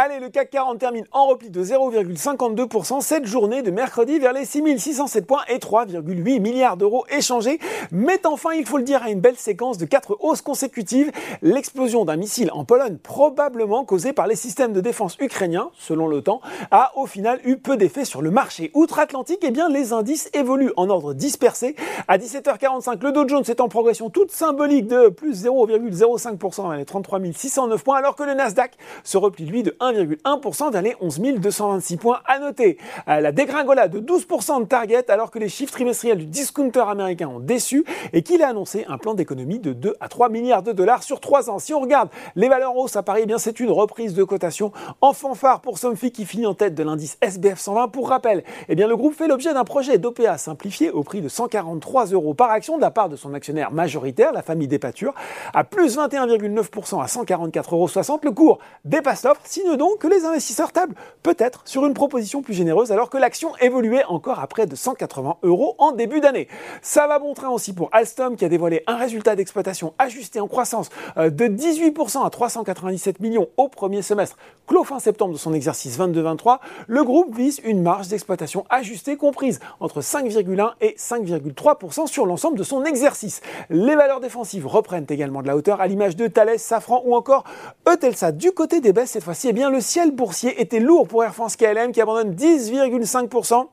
Allez, le CAC 40 termine en repli de 0,52% cette journée de mercredi vers les 6607 points et 3,8 milliards d'euros échangés. Mais enfin, il faut le dire, à une belle séquence de quatre hausses consécutives. L'explosion d'un missile en Pologne, probablement causé par les systèmes de défense ukrainiens, selon l'OTAN, a au final eu peu d'effet sur le marché outre-Atlantique. Eh bien, les indices évoluent en ordre dispersé. À 17h45, le Dow Jones est en progression toute symbolique de plus 0,05% les 33 609 points, alors que le Nasdaq se replie lui de 1,1% vers les 11 226 points. À noter euh, la dégringolade de 12% de target alors que les chiffres trimestriels du discounter américain ont déçu et qu'il a annoncé un plan d'économie de 2 à 3 milliards de dollars sur 3 ans. Si on regarde les valeurs hausses à Paris, eh bien c'est une reprise de cotation en fanfare pour Somfy qui finit en tête de l'indice SBF 120. Pour rappel, eh bien le groupe fait l'objet d'un projet d'OPA simplifié au prix de 143 euros par action de la part de son actionnaire majoritaire, la famille des pâtures, à plus 21,9% à 144,60 euros. Le cours dépasse l'offre, signe donc que les investisseurs tablent peut-être sur une proposition plus généreuse alors que l'action évoluait encore à près de 180 euros en début d'année. Ça va bon train aussi pour Alstom qui a dévoilé un résultat d'exploitation ajusté en croissance euh, de 18% à 397 millions au premier semestre, clos fin septembre de son exercice 22-23. Le groupe vise une marge d'exploitation ajustée comprise entre 5,1 et 5,3% sur l'ensemble de son exercice. Les valeurs défensives reprennent également de la hauteur à l'image de Thales, Safran ou encore Eutelsat. Du côté des baisses cette fois-ci, eh bien le ciel boursier était lourd pour Air France KLM qui abandonne 10,5%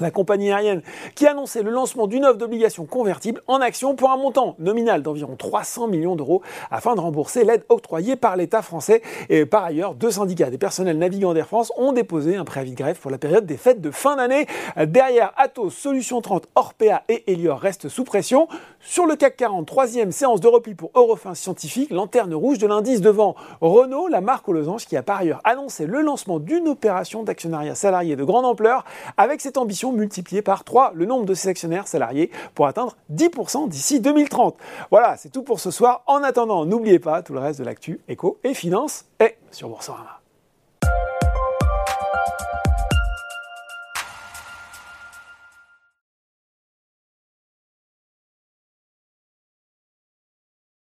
la compagnie aérienne qui a annoncé le lancement d'une offre d'obligation convertible en action pour un montant nominal d'environ 300 millions d'euros afin de rembourser l'aide octroyée par l'État français. Et par ailleurs, deux syndicats des personnels navigants d'Air France ont déposé un préavis de grève pour la période des fêtes de fin d'année. Derrière, Atos, Solution 30, Orpea et Elior restent sous pression. Sur le CAC 40, troisième séance de repli pour Eurofin Scientifique, lanterne rouge de l'indice devant Renault, la marque aux losanges qui a par ailleurs annoncé le lancement d'une opération d'actionnariat salarié de grande ampleur avec cette ambition multiplié par 3 le nombre de ses actionnaires salariés pour atteindre 10% d'ici 2030. Voilà, c'est tout pour ce soir. En attendant, n'oubliez pas, tout le reste de l'actu éco et finance est sur Boursorama.